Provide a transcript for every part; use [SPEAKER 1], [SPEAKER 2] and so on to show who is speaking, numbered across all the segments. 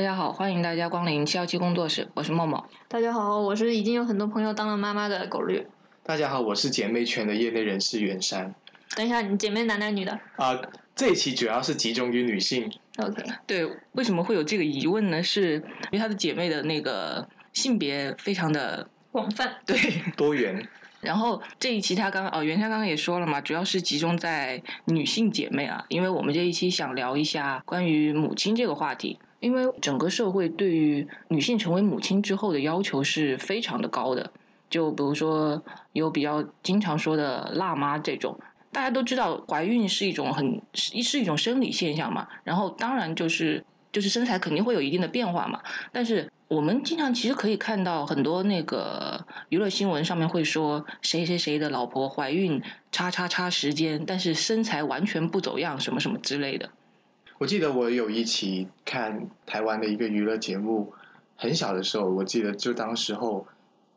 [SPEAKER 1] 大家好，欢迎大家光临七幺七工作室，我是默默。
[SPEAKER 2] 大家好，我是已经有很多朋友当了妈妈的狗绿。
[SPEAKER 3] 大家好，我是姐妹圈的业内人士袁山。
[SPEAKER 2] 等一下，你姐妹男的女的？
[SPEAKER 3] 啊、这一期主要是集中于女性。
[SPEAKER 2] OK，
[SPEAKER 1] 对，为什么会有这个疑问呢？是因为她的姐妹的那个性别非常的
[SPEAKER 2] 广泛。
[SPEAKER 1] 对，
[SPEAKER 3] 多元，
[SPEAKER 1] 然后这一期她刚哦，袁山刚刚也说了嘛，主要是集中在女性姐妹啊，因为我们这一期想聊一下关于母亲这个话题。因为整个社会对于女性成为母亲之后的要求是非常的高的，就比如说有比较经常说的“辣妈”这种，大家都知道怀孕是一种很是是一种生理现象嘛，然后当然就是就是身材肯定会有一定的变化嘛，但是我们经常其实可以看到很多那个娱乐新闻上面会说谁谁谁的老婆怀孕叉叉叉时间，但是身材完全不走样，什么什么之类的。
[SPEAKER 3] 我记得我有一期看台湾的一个娱乐节目，很小的时候，我记得就当时候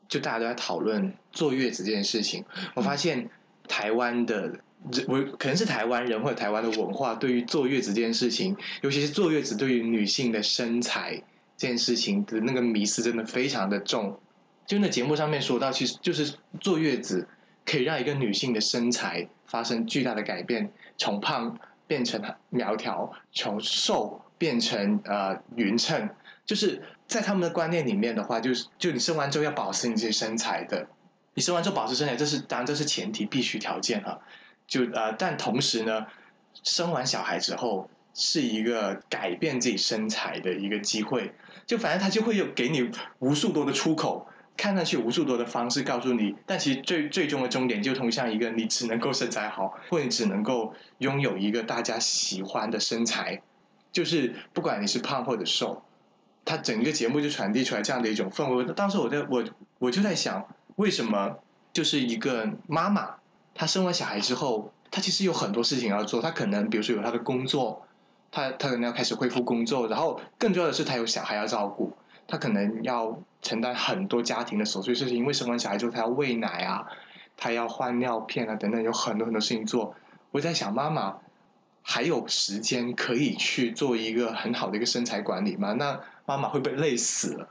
[SPEAKER 3] 就大家都在讨论坐月子这件事情。我发现台湾的，我可能是台湾人或者台湾的文化，对于坐月子这件事情，尤其是坐月子对于女性的身材这件事情的那个迷思，真的非常的重。就那节目上面说到，其实就是坐月子可以让一个女性的身材发生巨大的改变，从胖。变成苗条，从瘦变成呃匀称，就是在他们的观念里面的话，就是就你生完之后要保持你自己身材的，你生完之后保持身材，这是当然这是前提必须条件哈。就呃，但同时呢，生完小孩之后是一个改变自己身材的一个机会，就反正他就会有给你无数多的出口。看上去无数多的方式告诉你，但其实最最终的终点就通向一个你只能够身材好，或你只能够拥有一个大家喜欢的身材，就是不管你是胖或者瘦，它整个节目就传递出来这样的一种氛围。当时我在我我就在想，为什么就是一个妈妈，她生完小孩之后，她其实有很多事情要做，她可能比如说有她的工作，她她可能要开始恢复工作，然后更重要的是她有小孩要照顾。他可能要承担很多家庭的琐碎事情，因为生完小孩之后，他要喂奶啊，他要换尿片啊，等等，有很多很多事情做。我在想，妈妈还有时间可以去做一个很好的一个身材管理吗？那妈妈会不会累死了？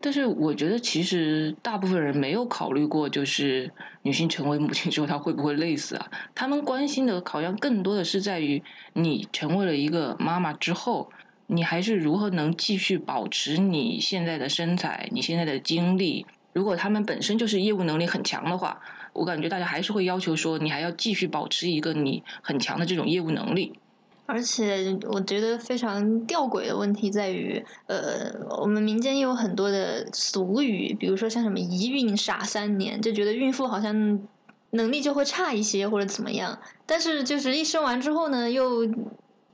[SPEAKER 1] 但是我觉得，其实大部分人没有考虑过，就是女性成为母亲之后，她会不会累死啊？他们关心的好像更多的是在于你成为了一个妈妈之后。你还是如何能继续保持你现在的身材，你现在的精力？如果他们本身就是业务能力很强的话，我感觉大家还是会要求说，你还要继续保持一个你很强的这种业务能力。
[SPEAKER 2] 而且我觉得非常吊诡的问题在于，呃，我们民间有很多的俗语，比如说像什么“一孕傻三年”，就觉得孕妇好像能力就会差一些或者怎么样，但是就是一生完之后呢，又。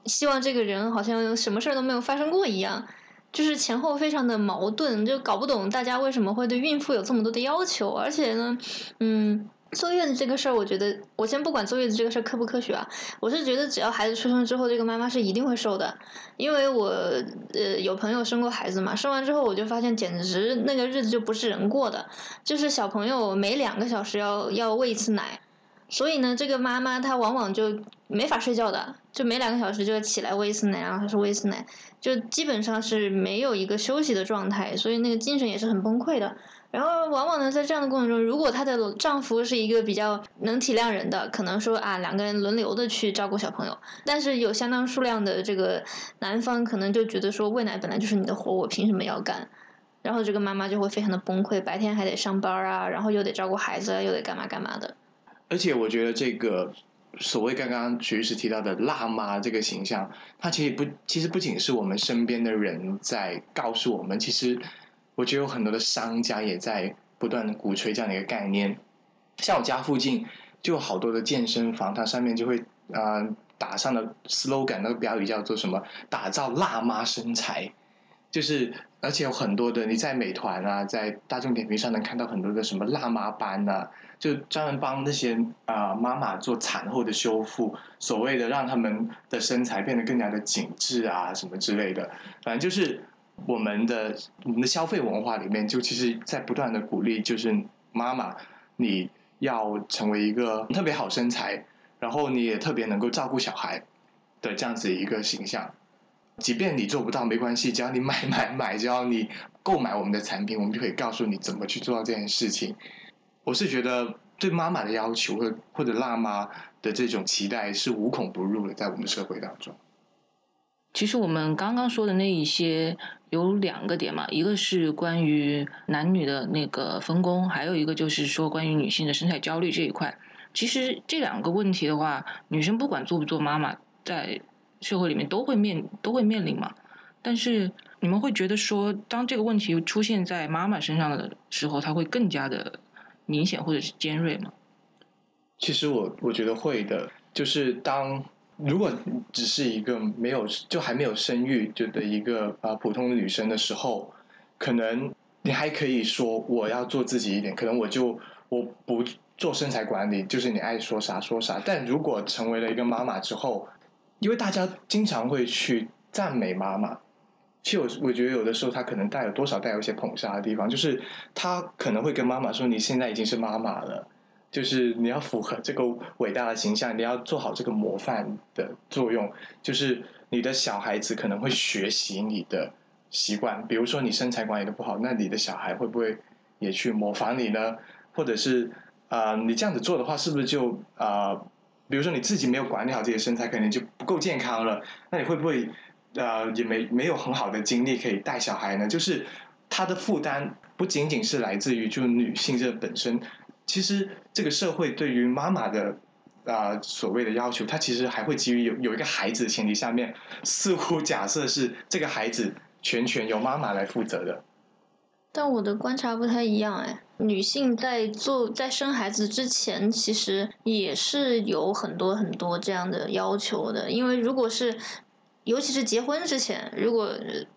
[SPEAKER 2] 希望这个人好像什么事儿都没有发生过一样，就是前后非常的矛盾，就搞不懂大家为什么会对孕妇有这么多的要求。而且呢，嗯，坐月子这个事儿，我觉得我先不管坐月子这个事儿科不科学啊，我是觉得只要孩子出生之后，这个妈妈是一定会瘦的，因为我呃有朋友生过孩子嘛，生完之后我就发现简直那个日子就不是人过的，就是小朋友每两个小时要要喂一次奶。所以呢，这个妈妈她往往就没法睡觉的，就每两个小时就要起来喂一次奶，然后还是喂一次奶，就基本上是没有一个休息的状态，所以那个精神也是很崩溃的。然后往往呢，在这样的过程中，如果她的丈夫是一个比较能体谅人的，可能说啊，两个人轮流的去照顾小朋友，但是有相当数量的这个男方可能就觉得说喂奶本来就是你的活，我凭什么要干？然后这个妈妈就会非常的崩溃，白天还得上班啊，然后又得照顾孩子，又得干嘛干嘛的。
[SPEAKER 3] 而且我觉得这个所谓刚刚徐律师提到的“辣妈”这个形象，它其实不，其实不仅是我们身边的人在告诉我们，其实我觉得有很多的商家也在不断的鼓吹这样的一个概念。像我家附近就有好多的健身房，它上面就会啊、呃、打上的 slogan，那个标语叫做什么“打造辣妈身材”。就是，而且有很多的你在美团啊，在大众点评上能看到很多的什么辣妈班啊，就专门帮那些啊、妈妈做产后的修复，所谓的让他们的身材变得更加的紧致啊，什么之类的。反正就是我们的我们的消费文化里面，就其实在不断的鼓励，就是妈妈你要成为一个特别好身材，然后你也特别能够照顾小孩的这样子一个形象。即便你做不到没关系，只要你买 买买，只要你购买我们的产品，我们就可以告诉你怎么去做到这件事情。我是觉得对妈妈的要求或或者辣妈的这种期待是无孔不入的，在我们社会当中。
[SPEAKER 1] 其实我们刚刚说的那一些有两个点嘛，一个是关于男女的那个分工，还有一个就是说关于女性的身材焦虑这一块。其实这两个问题的话，女生不管做不做妈妈，在社会里面都会面都会面临嘛。但是你们会觉得说，当这个问题出现在妈妈身上的时候，它会更加的明显或者是尖锐吗？
[SPEAKER 3] 其实我我觉得会的，就是当如果只是一个没有就还没有生育就的一个啊普通的女生的时候，可能你还可以说我要做自己一点，可能我就我不做身材管理，就是你爱说啥说啥。但如果成为了一个妈妈之后，因为大家经常会去赞美妈妈，其实我我觉得有的时候她可能带有多少带有一些捧杀的地方，就是她可能会跟妈妈说：“你现在已经是妈妈了。”就是你要符合这个伟大的形象，你要做好这个模范的作用。就是你的小孩子可能会学习你的习惯，比如说你身材管理的不好，那你的小孩会不会也去模仿你呢？或者是啊，你这样子做的话，是不是就啊，比如说你自己没有管理好自己的身材，可能就不够健康了？那你会不会啊，也没没有很好的精力可以带小孩呢？就是他的负担不仅仅是来自于就女性这本身。其实这个社会对于妈妈的啊所谓的要求，它其实还会基于有有一个孩子的前提下面，似乎假设是这个孩子全权由妈妈来负责的。
[SPEAKER 2] 但我的观察不太一样哎，女性在做在生孩子之前，其实也是有很多很多这样的要求的。因为如果是，尤其是结婚之前，如果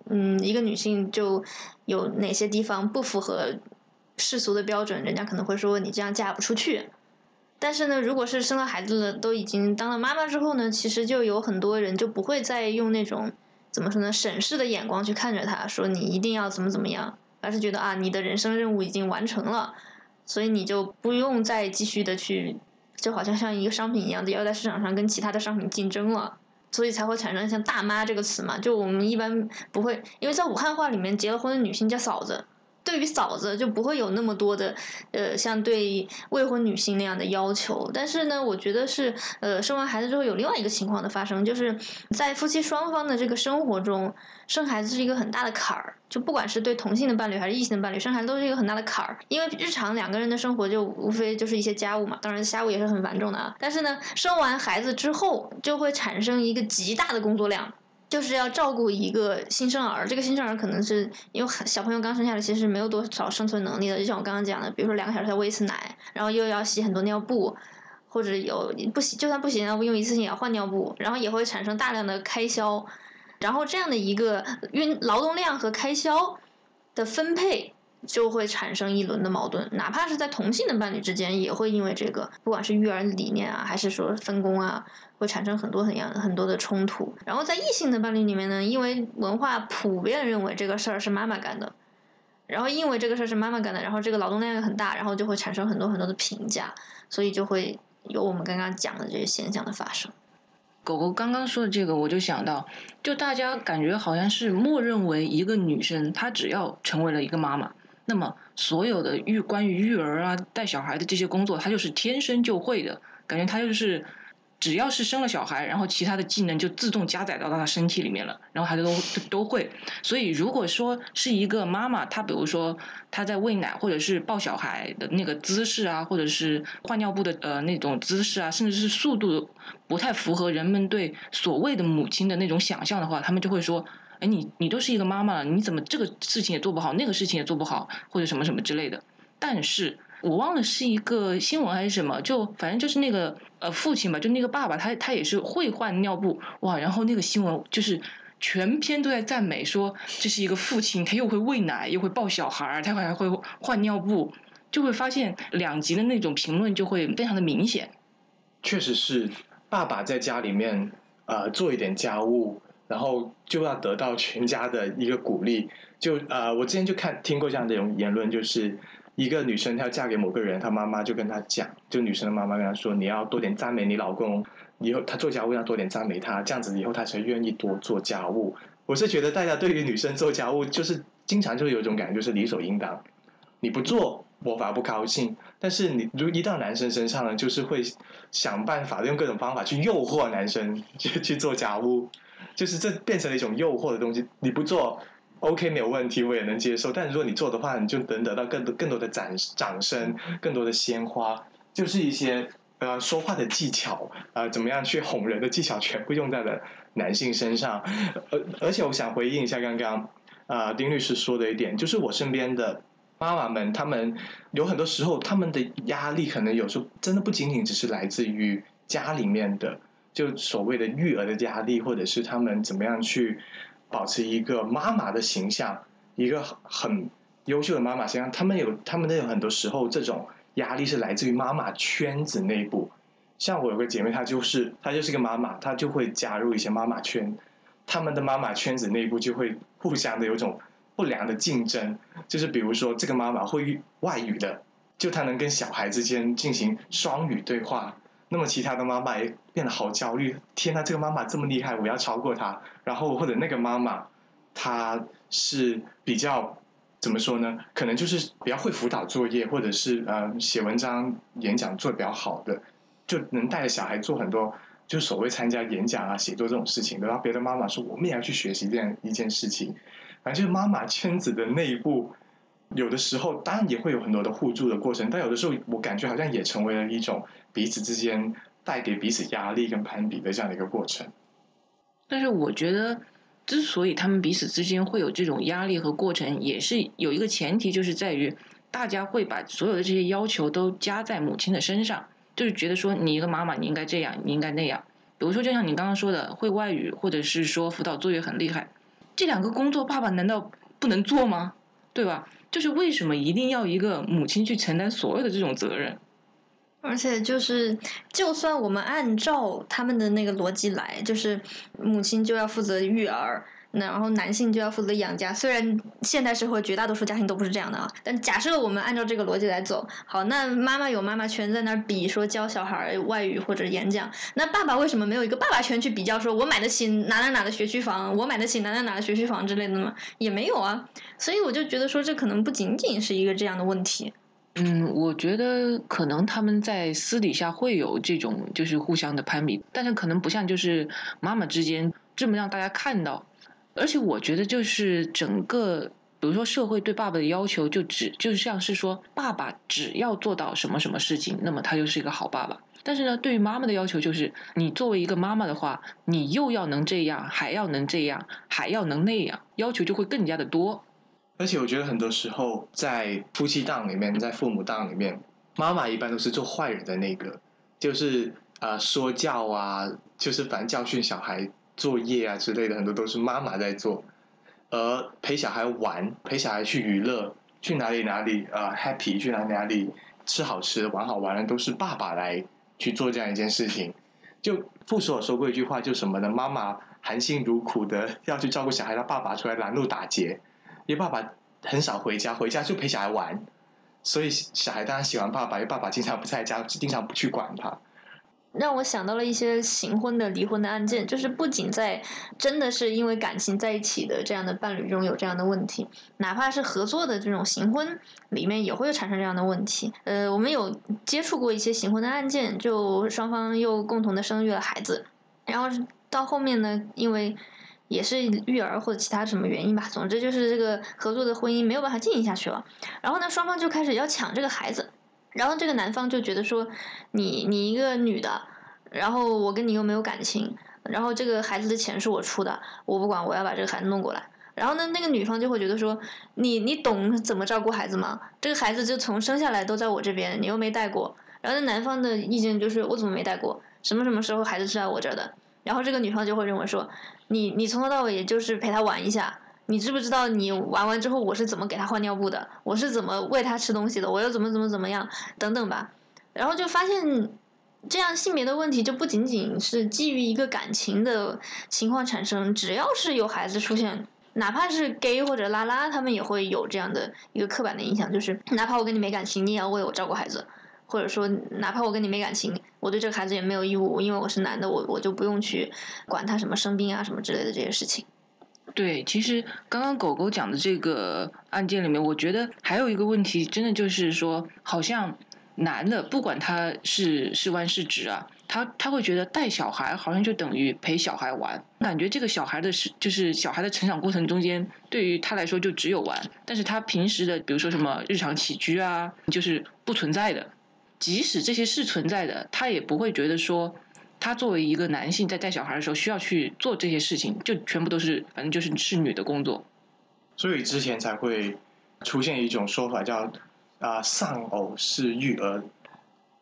[SPEAKER 2] 嗯一个女性就有哪些地方不符合。世俗的标准，人家可能会说你这样嫁不出去。但是呢，如果是生了孩子了，都已经当了妈妈之后呢，其实就有很多人就不会再用那种怎么说呢，审视的眼光去看着他，说你一定要怎么怎么样，而是觉得啊，你的人生任务已经完成了，所以你就不用再继续的去，就好像像一个商品一样的要在市场上跟其他的商品竞争了，所以才会产生像大妈这个词嘛。就我们一般不会，因为在武汉话里面，结了婚的女性叫嫂子。对于嫂子就不会有那么多的，呃，像对未婚女性那样的要求。但是呢，我觉得是，呃，生完孩子之后有另外一个情况的发生，就是在夫妻双方的这个生活中，生孩子是一个很大的坎儿。就不管是对同性的伴侣还是异性的伴侣，生孩子都是一个很大的坎儿。因为日常两个人的生活就无非就是一些家务嘛，当然家务也是很繁重的啊。但是呢，生完孩子之后就会产生一个极大的工作量。就是要照顾一个新生儿，这个新生儿可能是因为小朋友刚生下来，其实没有多少生存能力的。就像我刚刚讲的，比如说两个小时要喂一次奶，然后又要洗很多尿布，或者有不洗，就算不洗尿布，用一次性也要换尿布，然后也会产生大量的开销。然后这样的一个运劳动量和开销的分配，就会产生一轮的矛盾。哪怕是在同性的伴侣之间，也会因为这个，不管是育儿理念啊，还是说分工啊。会产生很多很样很多的冲突，然后在异性的伴侣里面呢，因为文化普遍认为这个事儿是妈妈干的，然后因为这个事儿是妈妈干的，然后这个劳动量又很大，然后就会产生很多很多的评价，所以就会有我们刚刚讲的这些现象的发生。
[SPEAKER 1] 狗狗刚刚说的这个，我就想到，就大家感觉好像是默认为一个女生她只要成为了一个妈妈，那么所有的育关于育儿啊、带小孩的这些工作，她就是天生就会的，感觉她就是。只要是生了小孩，然后其他的技能就自动加载到他身体里面了，然后孩子都都会。所以如果说是一个妈妈，她比如说她在喂奶或者是抱小孩的那个姿势啊，或者是换尿布的呃那种姿势啊，甚至是速度不太符合人们对所谓的母亲的那种想象的话，他们就会说：哎，你你都是一个妈妈了，你怎么这个事情也做不好，那个事情也做不好，或者什么什么之类的。但是。我忘了是一个新闻还是什么，就反正就是那个呃父亲吧，就那个爸爸，他他也是会换尿布哇，然后那个新闻就是全篇都在赞美说这是一个父亲，他又会喂奶又会抱小孩，他还会换尿布，就会发现两极的那种评论就会非常的明显。
[SPEAKER 3] 确实是爸爸在家里面呃做一点家务，然后就要得到全家的一个鼓励。就呃我之前就看听过这样的一种言论，就是。一个女生她要嫁给某个人，她妈妈就跟她讲，就女生的妈妈跟她说：“你要多点赞美你老公，以后她做家务要多点赞美他，这样子以后她才愿意多做家务。我是觉得大家对于女生做家务，就是经常就有一种感觉，就是理所应当。你不做，我反而不高兴。但是你如一到男生身上呢，就是会想办法用各种方法去诱惑男生去去做家务，就是这变成了一种诱惑的东西。你不做，OK 没有问题，我也能接受。但如果你做的话，你就能得到更多更多的掌掌声，更多的鲜花，就是一些呃说话的技巧，呃怎么样去哄人的技巧，全部用在了男性身上。而而且我想回应一下刚刚啊丁律师说的一点，就是我身边的。妈妈们，他们有很多时候，他们的压力可能有时候真的不仅仅只是来自于家里面的，就所谓的育儿的压力，或者是他们怎么样去保持一个妈妈的形象，一个很优秀的妈妈形象。他们有，他们的有很多时候，这种压力是来自于妈妈圈子内部。像我有个姐妹，她就是她就是个妈妈，她就会加入一些妈妈圈，他们的妈妈圈子内部就会互相的有种。不良的竞争，就是比如说这个妈妈会外语的，就她能跟小孩之间进行双语对话，那么其他的妈妈也变得好焦虑。天呐，这个妈妈这么厉害，我要超过她。然后或者那个妈妈，她是比较怎么说呢？可能就是比较会辅导作业，或者是呃写文章、演讲做的比较好的，就能带着小孩做很多，就所谓参加演讲啊、写作这种事情。然后别的妈妈说，我们也要去学习这样一件事情。反正就是妈妈圈子的内部，有的时候当然也会有很多的互助的过程，但有的时候我感觉好像也成为了一种彼此之间带给彼此压力跟攀比的这样的一个过程。
[SPEAKER 1] 但是我觉得，之所以他们彼此之间会有这种压力和过程，也是有一个前提，就是在于大家会把所有的这些要求都加在母亲的身上，就是觉得说你一个妈妈你应该这样，你应该那样。比如说，就像你刚刚说的，会外语，或者是说辅导作业很厉害。这两个工作，爸爸难道不能做吗？对吧？就是为什么一定要一个母亲去承担所有的这种责任？
[SPEAKER 2] 而且就是，就算我们按照他们的那个逻辑来，就是母亲就要负责育儿。那然后男性就要负责养家，虽然现代社会绝大多数家庭都不是这样的啊，但假设我们按照这个逻辑来走，好，那妈妈有妈妈圈在那儿比说教小孩外语或者演讲，那爸爸为什么没有一个爸爸圈去比较说，我买得起哪哪哪的学区房，我买得起哪哪哪的学区房之类的呢？也没有啊，所以我就觉得说这可能不仅仅是一个这样的问题。
[SPEAKER 1] 嗯，我觉得可能他们在私底下会有这种就是互相的攀比，但是可能不像就是妈妈之间这么让大家看到。而且我觉得，就是整个，比如说社会对爸爸的要求，就只就像是说，爸爸只要做到什么什么事情，那么他就是一个好爸爸。但是呢，对于妈妈的要求就是，你作为一个妈妈的话，你又要能这样，还要能这样，还要能那样，要求就会更加的多。
[SPEAKER 3] 而且我觉得很多时候，在夫妻档里面，在父母档里面，妈妈一般都是做坏人的那个，就是啊说教啊，就是反正教训小孩。作业啊之类的很多都是妈妈在做，而陪小孩玩、陪小孩去娱乐、去哪里哪里啊 happy 去哪里哪里吃好吃的、玩好玩的，都是爸爸来去做这样一件事情。就傅所说过一句话，就什么呢？妈妈含辛茹苦的要去照顾小孩，让爸爸出来拦路打劫，因为爸爸很少回家，回家就陪小孩玩，所以小孩当然喜欢爸爸，因为爸爸经常不在家，经常不去管他。
[SPEAKER 2] 让我想到了一些行婚的、离婚的案件，就是不仅在真的是因为感情在一起的这样的伴侣中有这样的问题，哪怕是合作的这种行婚里面也会产生这样的问题。呃，我们有接触过一些行婚的案件，就双方又共同的生育了孩子，然后到后面呢，因为也是育儿或者其他什么原因吧，总之就是这个合作的婚姻没有办法进行下去了，然后呢，双方就开始要抢这个孩子。然后这个男方就觉得说，你你一个女的，然后我跟你又没有感情，然后这个孩子的钱是我出的，我不管，我要把这个孩子弄过来。然后呢，那个女方就会觉得说，你你懂怎么照顾孩子吗？这个孩子就从生下来都在我这边，你又没带过。然后那男方的意见就是，我怎么没带过？什么什么时候孩子是在我这儿的？然后这个女方就会认为说，你你从头到尾也就是陪他玩一下。你知不知道你玩完之后我是怎么给他换尿布的？我是怎么喂他吃东西的？我又怎么怎么怎么样等等吧。然后就发现，这样性别的问题就不仅仅是基于一个感情的情况产生，只要是有孩子出现，哪怕是 gay 或者拉拉，他们也会有这样的一个刻板的印象，就是哪怕我跟你没感情，你也要为我照顾孩子。或者说哪怕我跟你没感情，我对这个孩子也没有义务，因为我是男的，我我就不用去管他什么生病啊什么之类的这些事情。
[SPEAKER 1] 对，其实刚刚狗狗讲的这个案件里面，我觉得还有一个问题，真的就是说，好像男的不管他是是弯是直啊，他他会觉得带小孩好像就等于陪小孩玩，感觉这个小孩的是就是小孩的成长过程中间，对于他来说就只有玩，但是他平时的比如说什么日常起居啊，就是不存在的，即使这些是存在的，他也不会觉得说。他作为一个男性，在带小孩的时候需要去做这些事情，就全部都是反正就是是女的工作，
[SPEAKER 3] 所以之前才会出现一种说法叫啊丧偶式育儿。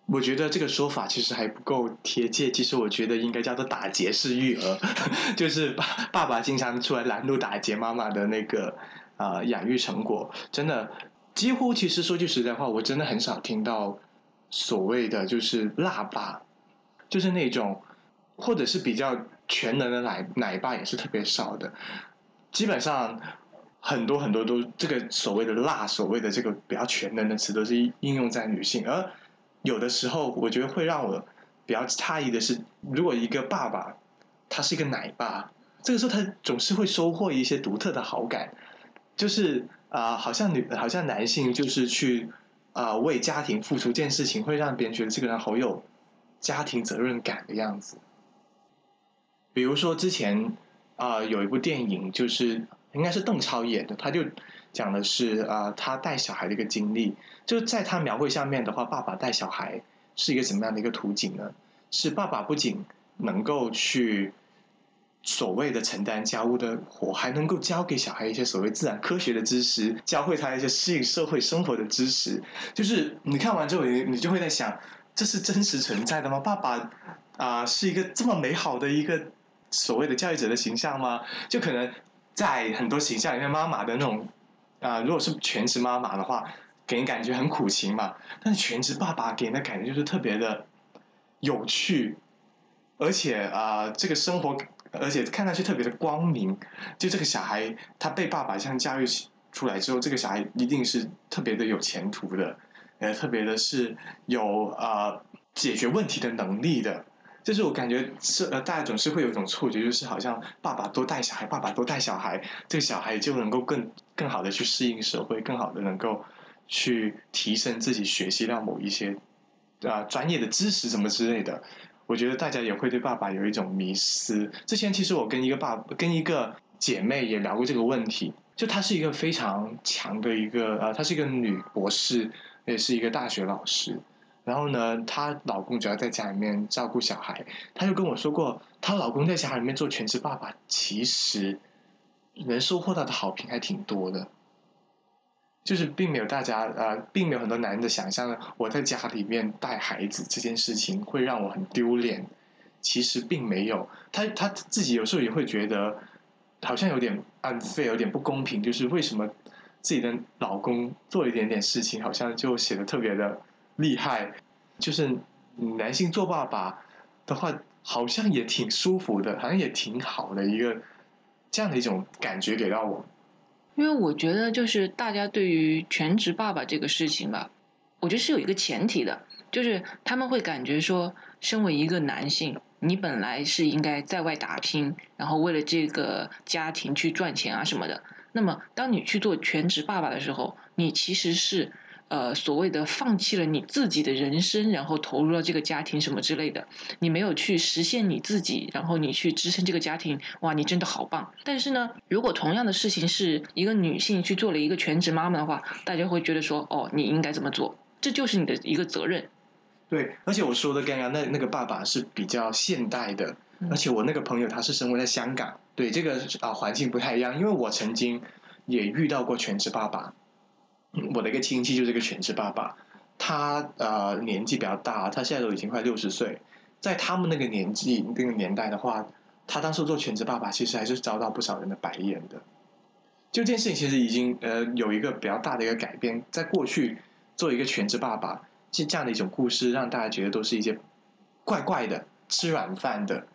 [SPEAKER 3] 我觉得这个说法其实还不够贴切，其实我觉得应该叫做打劫式育儿，就是爸爸爸经常出来拦路打劫妈妈的那个啊养育成果。真的，几乎其实说句实在话，我真的很少听到所谓的就是辣爸。就是那种，或者是比较全能的奶奶爸也是特别少的，基本上很多很多都这个所谓的辣，所谓的这个比较全能的词都是应用在女性，而有的时候我觉得会让我比较诧异的是，如果一个爸爸他是一个奶爸，这个时候他总是会收获一些独特的好感，就是啊，好像女好像男性就是去啊为家庭付出这件事情，会让别人觉得这个人好有。家庭责任感的样子，比如说之前啊有一部电影，就是应该是邓超演的，他就讲的是啊他带小孩的一个经历。就在他描绘下面的话，爸爸带小孩是一个什么样的一个图景呢？是爸爸不仅能够去所谓的承担家务的活，还能够教给小孩一些所谓自然科学的知识，教会他一些适应社会生活的知识。就是你看完之后，你你就会在想。这是真实存在的吗？爸爸啊，是一个这么美好的一个所谓的教育者的形象吗？就可能在很多形象里面，妈妈的那种啊，如果是全职妈妈的话，给人感觉很苦情嘛。但是全职爸爸给人的感觉就是特别的有趣，而且啊，这个生活而且看上去特别的光明。就这个小孩，他被爸爸这样教育出来之后，这个小孩一定是特别的有前途的。呃，特别的是有呃解决问题的能力的，就是我感觉是呃，大家总是会有一种错觉，就是好像爸爸多带小孩，爸爸多带小孩，这个小孩就能够更更好的去适应社会，更好的能够去提升自己学习到某一些啊专业的知识什么之类的。我觉得大家也会对爸爸有一种迷思。之前其实我跟一个爸跟一个姐妹也聊过这个问题，就她是一个非常强的一个呃，她是一个女博士。也是一个大学老师，然后呢，她老公主要在家里面照顾小孩，她就跟我说过，她老公在家里面做全职爸爸，其实能收获到的好评还挺多的，就是并没有大家呃，并没有很多男人的想象，我在家里面带孩子这件事情会让我很丢脸，其实并没有，她她自己有时候也会觉得好像有点 unfair，有点不公平，就是为什么？自己的老公做一点点事情，好像就显得特别的厉害。就是男性做爸爸的话，好像也挺舒服的，好像也挺好的一个这样的一种感觉给到我。
[SPEAKER 1] 因为我觉得，就是大家对于全职爸爸这个事情吧，我觉得是有一个前提的，就是他们会感觉说，身为一个男性，你本来是应该在外打拼，然后为了这个家庭去赚钱啊什么的。那么，当你去做全职爸爸的时候，你其实是呃所谓的放弃了你自己的人生，然后投入了这个家庭什么之类的。你没有去实现你自己，然后你去支撑这个家庭，哇，你真的好棒！但是呢，如果同样的事情是一个女性去做了一个全职妈妈的话，大家会觉得说，哦，你应该怎么做？这就是你的一个责任。
[SPEAKER 3] 对，而且我说的刚刚那那个爸爸是比较现代的。而且我那个朋友他是生活在香港，对这个啊环境不太一样。因为我曾经也遇到过全职爸爸，我的一个亲戚就是个全职爸爸，他呃年纪比较大，他现在都已经快六十岁，在他们那个年纪那个年代的话，他当时做全职爸爸其实还是遭到不少人的白眼的。就这件事情其实已经呃有一个比较大的一个改变，在过去做一个全职爸爸是这样的一种故事，让大家觉得都是一些怪怪的吃软饭的。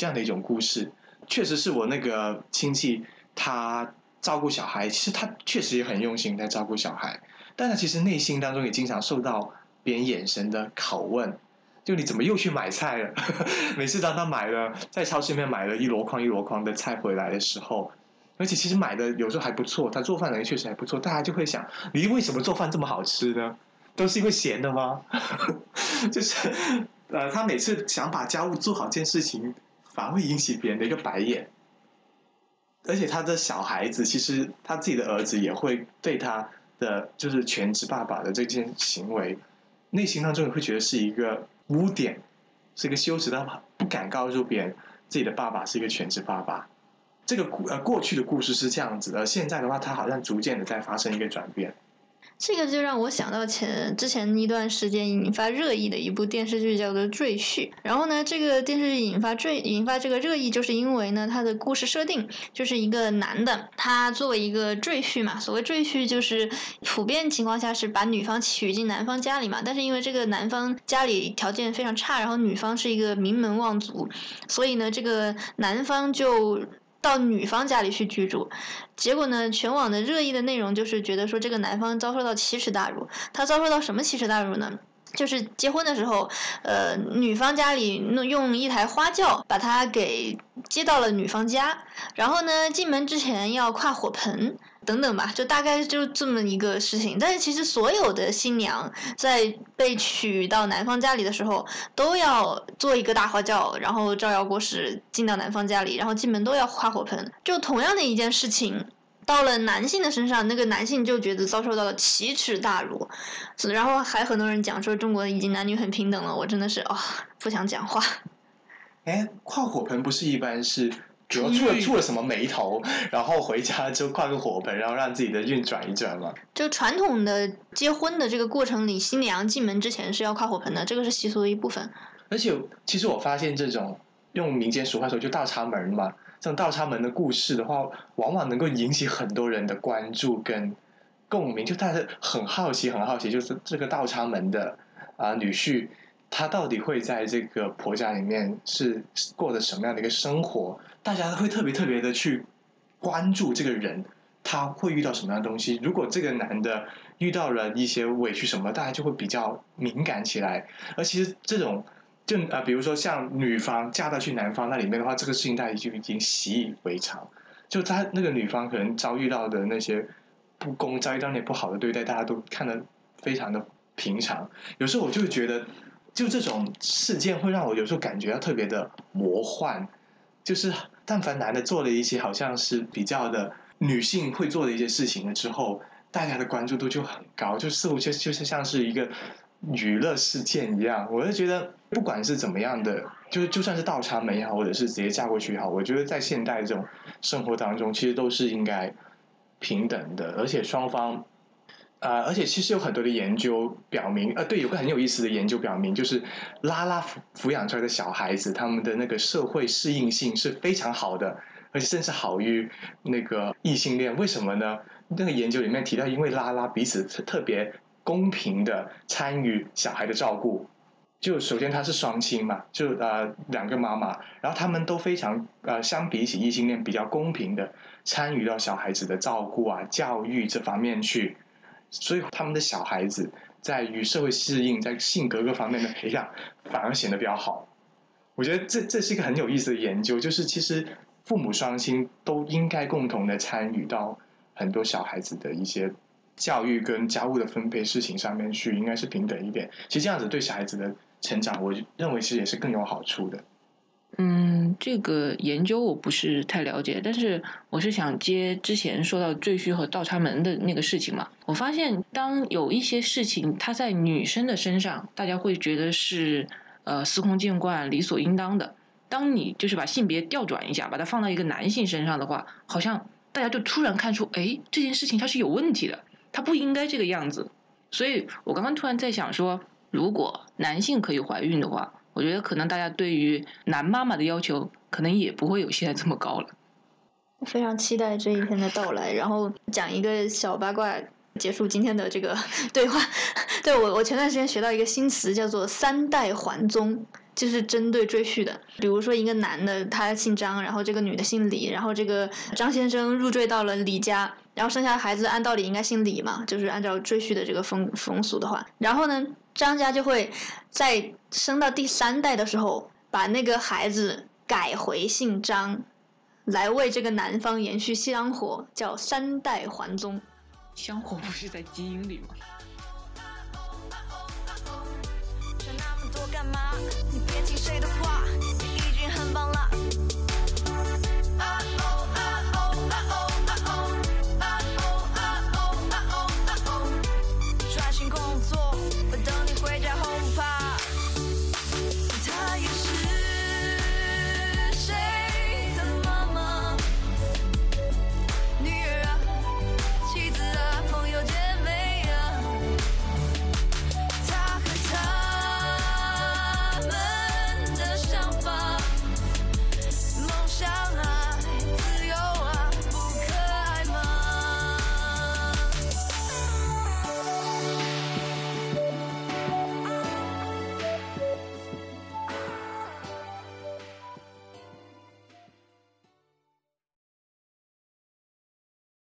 [SPEAKER 3] 这样的一种故事，确实是我那个亲戚，他照顾小孩，其实他确实也很用心在照顾小孩，但他其实内心当中也经常受到别人眼神的拷问，就你怎么又去买菜了？每次当他买了在超市里面买了一箩筐一箩筐的菜回来的时候，而且其实买的有时候还不错，他做饭能力确实还不错，大家就会想，你为什么做饭这么好吃呢？都是因为咸的吗？就是呃，他每次想把家务做好这件事情，反而会引起别人的一个白眼。而且他的小孩子，其实他自己的儿子也会对他的就是全职爸爸的这件行为，内心当中也会觉得是一个污点，是一个羞耻，他不敢告诉别人自己的爸爸是一个全职爸爸。这个故呃过去的故事是这样子的，现在的话，他好像逐渐的在发生一个转变。
[SPEAKER 2] 这个就让我想到前之前一段时间引发热议的一部电视剧，叫做《赘婿》。然后呢，这个电视剧引发赘引发这个热议，就是因为呢，它的故事设定就是一个男的，他作为一个赘婿嘛。所谓赘婿，就是普遍情况下是把女方娶进男方家里嘛。但是因为这个男方家里条件非常差，然后女方是一个名门望族，所以呢，这个男方就。到女方家里去居住，结果呢？全网的热议的内容就是觉得说这个男方遭受到奇耻大辱。他遭受到什么奇耻大辱呢？就是结婚的时候，呃，女方家里弄用一台花轿把他给接到了女方家，然后呢，进门之前要跨火盆。等等吧，就大概就这么一个事情。但是其实所有的新娘在被娶到男方家里的时候，都要做一个大花轿，然后招摇过市进到男方家里，然后进门都要花火盆。就同样的一件事情，到了男性的身上，那个男性就觉得遭受到了奇耻大辱。然后还很多人讲说中国已经男女很平等了，我真的是啊不想讲话。
[SPEAKER 3] 哎，跨火盆不是一般是？主要出了出了什么眉头，然后回家就跨个火盆，然后让自己的运转一转嘛。
[SPEAKER 2] 就传统的结婚的这个过程里，新娘进门之前是要跨火盆的，这个是习俗的一部分。
[SPEAKER 3] 而且，其实我发现这种用民间俗话说就倒插门嘛，这种倒插门的故事的话，往往能够引起很多人的关注跟共鸣，就大家很好奇，很好奇，就是这个倒插门的啊女婿。他到底会在这个婆家里面是过的什么样的一个生活？大家会特别特别的去关注这个人，他会遇到什么样的东西？如果这个男的遇到了一些委屈什么，大家就会比较敏感起来。而其实这种，就啊，比如说像女方嫁到去男方那里面的话，这个事情大家就已经习以为常。就他那个女方可能遭遇到的那些不公，遭遇到那些不好的对待，大家都看得非常的平常。有时候我就觉得。就这种事件会让我有时候感觉到特别的魔幻，就是但凡男的做了一些好像是比较的女性会做的一些事情了之后，大家的关注度就很高，就似乎就就是像是一个娱乐事件一样。我就觉得不管是怎么样的，就是就算是倒插门也好，或者是直接嫁过去也好，我觉得在现代这种生活当中，其实都是应该平等的，而且双方。呃，而且其实有很多的研究表明，呃，对，有个很有意思的研究表明，就是拉拉抚抚养出来的小孩子，他们的那个社会适应性是非常好的，而且甚至好于那个异性恋。为什么呢？那个研究里面提到，因为拉拉彼此特别公平的参与小孩的照顾。就首先他是双亲嘛，就呃两个妈妈，然后他们都非常呃相比起异性恋比较公平的参与到小孩子的照顾啊、教育这方面去。所以他们的小孩子在与社会适应、在性格各方面的培养，反而显得比较好。我觉得这这是一个很有意思的研究，就是其实父母双亲都应该共同的参与到很多小孩子的一些教育跟家务的分配事情上面去，应该是平等一点。其实这样子对小孩子的成长，我认为其实也是更有好处的。
[SPEAKER 1] 嗯，这个研究我不是太了解，但是我是想接之前说到赘婿和倒插门的那个事情嘛。我发现，当有一些事情它在女生的身上，大家会觉得是呃司空见惯、理所应当的；当你就是把性别调转一下，把它放到一个男性身上的话，好像大家就突然看出，哎，这件事情它是有问题的，它不应该这个样子。所以我刚刚突然在想说，如果男性可以怀孕的话。我觉得可能大家对于男妈妈的要求，可能也不会有现在这么高了。
[SPEAKER 2] 非常期待这一天的到来，然后讲一个小八卦，结束今天的这个 对话。对我，我前段时间学到一个新词，叫做“三代还宗”，就是针对赘婿的。比如说一个男的，他姓张，然后这个女的姓李，然后这个张先生入赘到了李家，然后生下的孩子按道理应该姓李嘛，就是按照赘婿的这个风风俗的话，然后呢？张家就会在生到第三代的时候，把那个孩子改回姓张，来为这个男方延续香火，叫三代还宗。
[SPEAKER 1] 香火不是在基因里吗？
[SPEAKER 4] 说那么多干嘛？你别听谁的话，你已经很棒了。